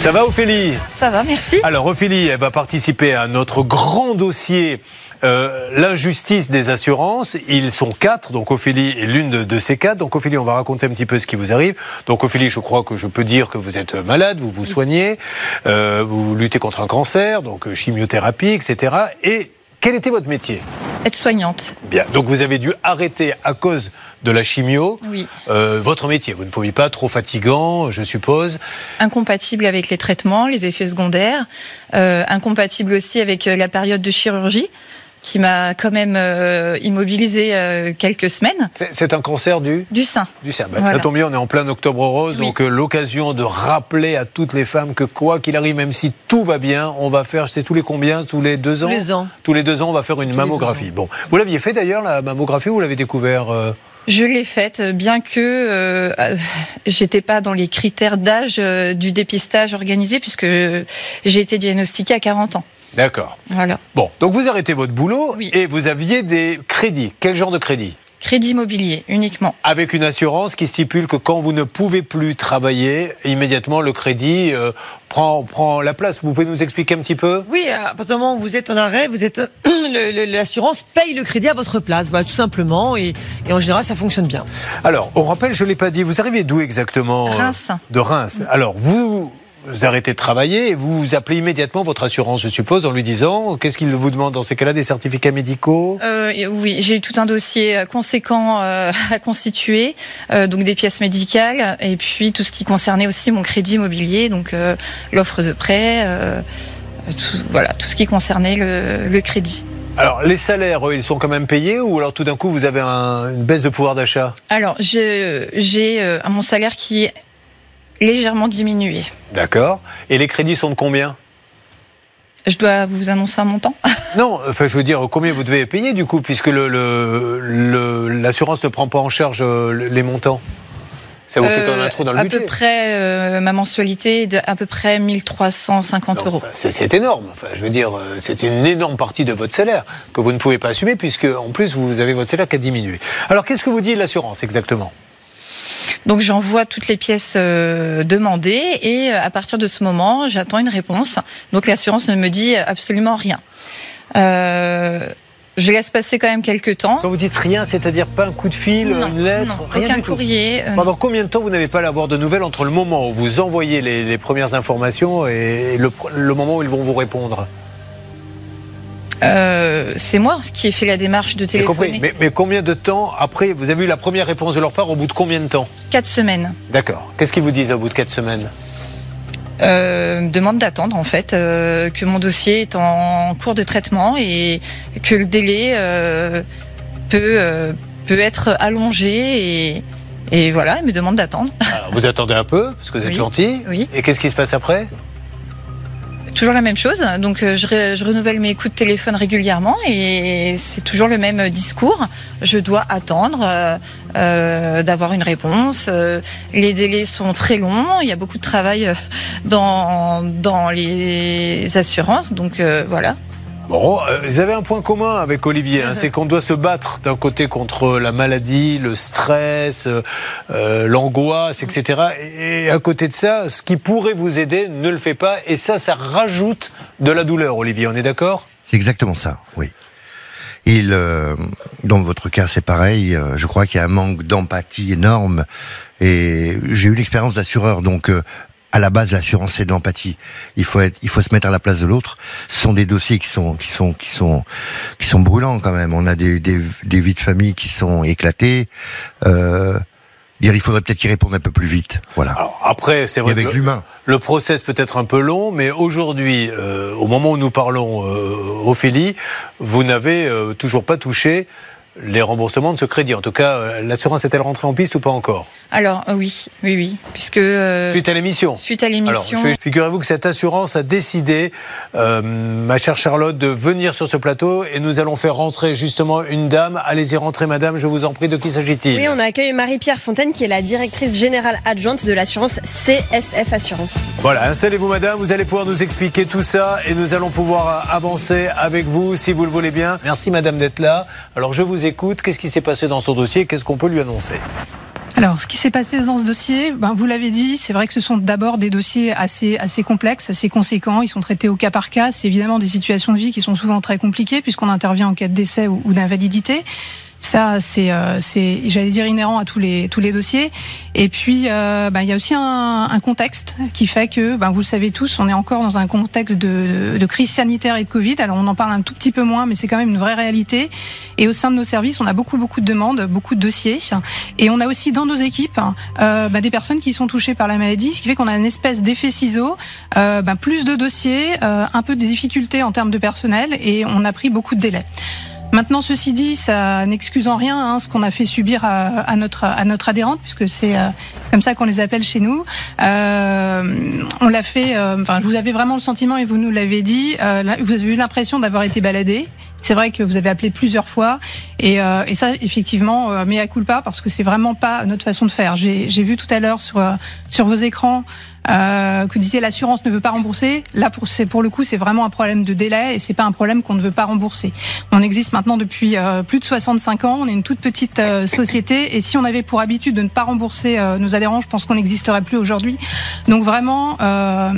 Ça va Ophélie Ça va, merci. Alors Ophélie, elle va participer à notre grand dossier euh, l'injustice des assurances. Ils sont quatre, donc Ophélie est l'une de, ces quatre. Donc Ophélie, on va raconter un petit peu ce qui vous arrive. Donc Ophélie, je crois que je peux dire que vous êtes malade, vous vous soignez, euh, vous luttez contre un cancer, donc chimiothérapie, etc. Et quel était votre métier? Être soignante. Bien. Donc vous avez dû arrêter à cause de la chimio. Oui. Euh, votre métier, vous ne pouviez pas trop fatigant, je suppose. Incompatible avec les traitements, les effets secondaires. Euh, incompatible aussi avec euh, la période de chirurgie qui m'a quand même euh, immobilisé euh, quelques semaines. C'est un cancer du? Du sein. Du sein. Ben, Ça tombe bien, on est en plein octobre rose, donc euh, l'occasion de rappeler à toutes les femmes que quoi qu'il arrive, même si tout va bien, on va faire, c'est tous les combien? Tous les deux ans? Tous les ans. Tous les deux ans, on va faire une mammographie. Bon, vous l'aviez fait d'ailleurs, la mammographie, ou vous l'avez découvert Je l'ai faite, bien que j'étais pas dans les critères d'âge du dépistage organisé, puisque j'ai été diagnostiquée à 40 ans. D'accord. Voilà. Bon, donc vous arrêtez votre boulot et vous aviez des crédits. Quel genre de crédit? Crédit immobilier uniquement. Avec une assurance qui stipule que quand vous ne pouvez plus travailler, immédiatement le crédit euh, prend, prend la place. Vous pouvez nous expliquer un petit peu? Oui, à partir du moment où vous êtes en arrêt, vous êtes l'assurance paye le crédit à votre place, voilà tout simplement, et, et, en général ça fonctionne bien. Alors, on rappelle, je l'ai pas dit, vous arrivez d'où exactement Reims. De Reims. Alors vous vous arrêtez de travailler et vous appelez immédiatement votre assurance, je suppose, en lui disant qu'est-ce qu'il vous demande dans ces cas-là Des certificats médicaux? Euh, Oui, j'ai eu tout un dossier euh, conséquent euh, à constituer, donc des pièces médicales et puis tout ce qui concernait aussi mon crédit immobilier, donc l'offre de prêt, tout, voilà, tout ce qui concernait le, crédit. Alors, les salaires, ils sont quand même payés ou alors tout d'un coup vous avez une baisse de pouvoir d'achat? Alors, j'ai mon salaire qui est légèrement diminué. D'accord. Et les crédits sont de combien? Je dois vous annoncer un montant? Non, enfin, je veux dire, combien vous devez payer du coup, puisque l'assurance le, ne prend pas en charge euh, les montants? Ça vous fait quand même un trou dans le à budget. À peu près, euh, ma mensualité est de à peu près 1350 euros. C'est énorme. Enfin, je veux dire, euh, c'est une énorme partie de votre salaire que vous ne pouvez pas assumer, puisque en plus, vous avez votre salaire qui a diminué. Alors, qu'est-ce que vous dit l'assurance exactement? Donc j'envoie toutes les pièces euh, demandées et euh, à partir de ce moment, j'attends une réponse. Donc l'assurance ne me dit absolument rien. Euh, je laisse passer quand même quelques temps. Quand vous dites rien, c'est-à-dire pas un coup de fil, une lettre, rien aucun courrier. Pendant combien de temps vous n'avez pas l'avoir de nouvelles entre le moment où vous envoyez les, premières informations et le moment où ils vont vous répondre? Euh, c'est moi qui ai fait la démarche de téléphoner. Mais, mais, combien de temps après Vous avez eu la première réponse de leur part au bout de combien de temps Quatre semaines. D'accord. Qu'est-ce qu'ils vous disent au bout de quatre semaines euh, demande d'attendre en fait euh, que mon dossier est en cours de traitement et que le délai peut peut être allongé et, et voilà, il me demande d'attendre. Vous attendez un peu parce que vous êtes gentil. Oui. Et qu'est-ce qui se passe après Toujours la même chose. Donc euh, je, renouvelle mes coups de téléphone régulièrement et c'est toujours le même discours. Je dois attendre euh, euh, d'avoir une réponse. les délais sont très longs. Il y a beaucoup de travail dans, dans les assurances. Donc voilà. Bon, euh, vous avez un point commun avec Olivier, hein, c'est qu'on doit se battre d'un côté contre la maladie, le stress, euh, euh, l'angoisse, etc. Et à côté de ça, ce qui pourrait vous aider ne le fait pas. Et ça, ça rajoute de la douleur, Olivier, on est d'accord? C'est exactement ça, oui. Il, dans votre cas, c'est pareil. Je crois qu'il y a un manque d'empathie énorme. Et j'ai eu l'expérience d'assureur, donc à la base, l'assurance, c'est de l'empathie. Il faut être, il faut se mettre à la place de l'autre. Ce sont des dossiers qui sont, qui sont, qui sont, qui sont brûlants quand même. On a des, des, des vies de famille qui sont éclatées. Euh, dire, il faudrait peut-être qu'ils répondent un peu plus vite. Voilà. Alors après, c'est vrai. avec l'humain. Le, process peut être un peu long, mais aujourd'hui, euh, au moment où nous parlons, euh, Ophélie, vous n'avez euh, toujours pas touché les remboursements de ce crédit. En tout cas, euh, l'assurance est-elle rentrée en piste ou pas encore? Alors euh, oui, oui, oui, puisque euh, suite à l'émission. Suite à l'émission. Figurez-vous que cette assurance a décidé, ma chère Charlotte, de venir sur ce plateau et nous allons faire rentrer justement une dame. Allez-y rentrer, madame. Je vous en prie. De qui s'agit-il? Oui, on accueille Marie-Pierre Fontaine, qui est la directrice générale adjointe de l'assurance CSF Assurance. Voilà, installez-vous, madame. Vous allez pouvoir nous expliquer tout ça et nous allons pouvoir avancer avec vous, si vous le voulez bien. Merci, madame, d'être là. Alors, je vous écoute. Qu'est-ce qui s'est passé dans son dossier Qu'est-ce qu'on peut lui annoncer Alors, ce qui s'est passé dans ce dossier, ben, vous l'avez dit, c'est vrai que ce sont d'abord des dossiers assez, complexes, assez conséquents. Ils sont traités au cas par cas. C'est évidemment des situations de vie qui sont souvent très compliquées puisqu'on intervient en cas de décès ou d'invalidité. Ça, c'est, euh, c'est, j'allais dire inhérent à tous les tous les dossiers. Et puis, euh, bah, il y a aussi un, un, contexte qui fait que, ben, vous le savez tous, on est encore dans un contexte de, de, crise sanitaire et de Covid. Alors, on en parle un tout petit peu moins, mais c'est quand même une vraie réalité. Et au sein de nos services, on a beaucoup beaucoup de demandes, beaucoup de dossiers, et on a aussi dans nos équipes euh, bah, des personnes qui sont touchées par la maladie, ce qui fait qu'on a une espèce d'effet ciseau, euh, bah, plus de dossiers, un peu de difficultés en termes de personnel, et on a pris beaucoup de délais. Maintenant, ceci dit, ça n'excuse en rien hein, ce qu'on a fait subir à, notre à notre adhérente, puisque c'est euh, comme ça qu'on les appelle chez nous. Euh, on l'a fait. Euh, enfin, vous avez vraiment le sentiment et vous nous l'avez dit. Euh, vous avez eu l'impression d'avoir été baladé. C'est vrai que vous avez appelé plusieurs fois et, euh, et ça, effectivement, mais à culpa parce que c'est vraiment pas notre façon de faire. J'ai vu tout à l'heure sur sur vos écrans euh, que vous disiez l'assurance ne veut pas rembourser. Là, pour, pour le coup, c'est vraiment un problème de délai et c'est pas un problème qu'on ne veut pas rembourser. On existe maintenant depuis euh, plus de 65 ans. On est une toute petite euh, société et si on avait pour habitude de ne pas rembourser euh, nos adhérents, je pense qu'on n'existerait plus aujourd'hui. Donc vraiment, euh,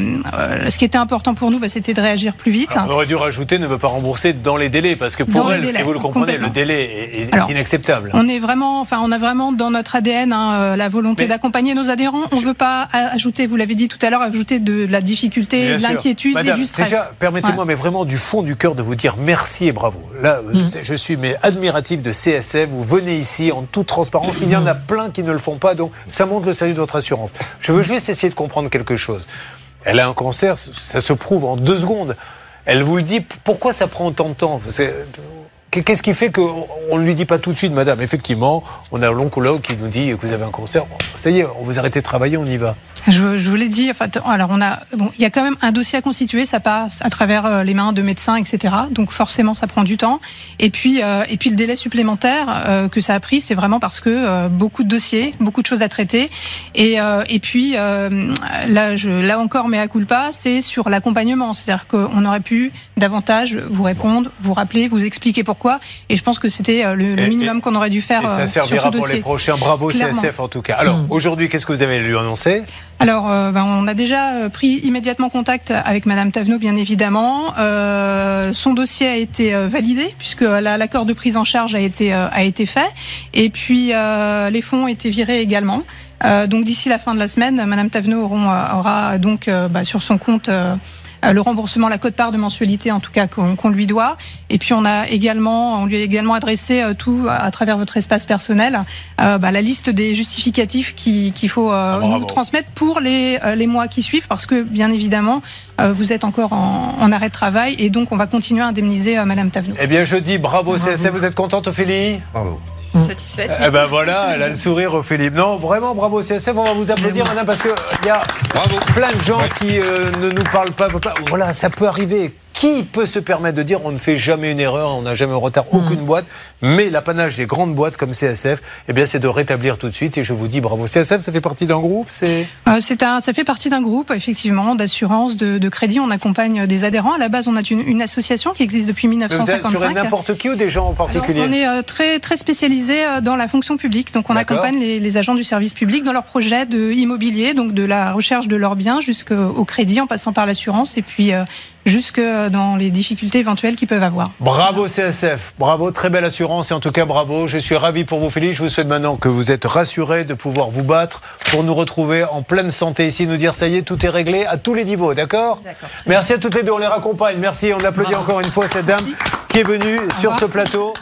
ce qui était important pour nous, bah, c'était de réagir plus vite. Alors, on aurait dû rajouter ne veut pas rembourser dans les délais parce que pour elle, et vous le comprenez, le délai est, est Alors, inacceptable. On est vraiment, enfin, on a vraiment dans notre ADN hein, la volonté d'accompagner nos adhérents. On veut pas ajouter, vous l'avez dit tout à l'heure, ajouter de la difficulté, de l'inquiétude et du stress. Permettez-moi, ouais. mais vraiment du fond du cœur, de vous dire merci et bravo. Là, mmh. je suis mais admiratif de CSF. Vous venez ici en toute transparence. Il y en a plein qui ne le font pas, donc ça montre le sérieux de votre assurance. Je veux juste essayer de comprendre quelque chose. Elle a un cancer, ça se prouve en deux secondes. Elle vous le dit. Pourquoi ça prend autant de temps? Qu'est-ce qui fait qu'on ne lui dit pas tout de suite, madame Effectivement, on a l'oncologue qui nous dit que vous avez un cancer. Ça y est, on vous arrêtez de travailler, on y va. Je, vous l'ai dit. Enfin, alors on a, bon, il y a quand même un dossier à constituer. Ça passe à travers euh, les mains de médecins, etc. Donc forcément, ça prend du temps. Et puis, euh, et puis le délai supplémentaire euh, que ça a pris, c'est vraiment parce que beaucoup de dossiers, beaucoup de choses à traiter. Et, et puis là, là encore, mais à culpa, c'est sur l'accompagnement. C'est-à-dire qu'on aurait pu davantage vous répondre, vous rappeler, vous expliquer pourquoi. Et je pense que c'était le, le, minimum qu'on aurait dû faire. Et ça servira pour les prochains. Bravo Clairement. CSF en tout cas. Alors mmh. aujourd'hui, qu'est-ce que vous avez lui annoncé? Alors, euh, ben, on a déjà pris immédiatement contact avec Madame Tavenot, bien évidemment. Euh, son dossier a été euh, validé puisque l'accord de prise en charge a été euh, a été fait, et puis euh, les fonds ont été virés également. donc d'ici la fin de la semaine, Madame Tavenot aura, aura donc bah, sur son compte le remboursement, la cote-part de mensualité en tout cas qu'on qu lui doit. Et puis on a également, on lui a également adressé euh, tout à travers votre espace personnel, euh, bah, la liste des justificatifs qu'il qu faut euh, ah, nous transmettre pour les, euh, les mois qui suivent, parce que bien évidemment euh, vous êtes encore en, en, arrêt de travail et donc on va continuer à indemniser Madame Tavenot. Eh bien je dis bravo, bravo. CSF, vous êtes contente Ophélie? Bravo satisfaite. Eh ben voilà, elle a le sourire, Philippe. Non, vraiment, bravo CSF. On va vous applaudir, madame, parce qu'il y a bravo. plein de gens ouais. qui euh, ne nous parlent pas. Voilà, ça peut arriver. Qui peut se permettre de dire on ne fait jamais une erreur, on n'a jamais un retard, mmh. aucune boîte Mais l'apanage des grandes boîtes comme CSF, eh bien, c'est de rétablir tout de suite. Et je vous dis bravo. CSF, ça fait partie d'un groupe C'est euh, un, ça fait partie d'un groupe, effectivement, d'assurance, de, de, crédit. On accompagne des adhérents. À la base, on a une, une association qui existe depuis 1955. Vous n'importe qui ou des gens en particulier Alors, On est euh, très, très spécialisé dans la fonction publique. Donc, on accompagne les, les, agents du service public dans leurs projets de immobilier, donc de la recherche de leurs biens jusqu'au crédit, en passant par l'assurance. Et puis, euh, jusque dans les difficultés éventuelles qu'ils peuvent avoir. Bravo CSF, bravo, très belle assurance et en tout cas bravo. Je suis ravi pour vous Félix. Je vous souhaite maintenant que vous êtes rassurés de pouvoir vous battre pour nous retrouver en pleine santé ici, nous dire ça y est, tout est réglé à tous les niveaux, d'accord Merci à toutes les deux, on les raccompagne. Merci, on applaudit bravo. encore une fois cette dame Merci. qui est venue Au sur revoir. ce plateau.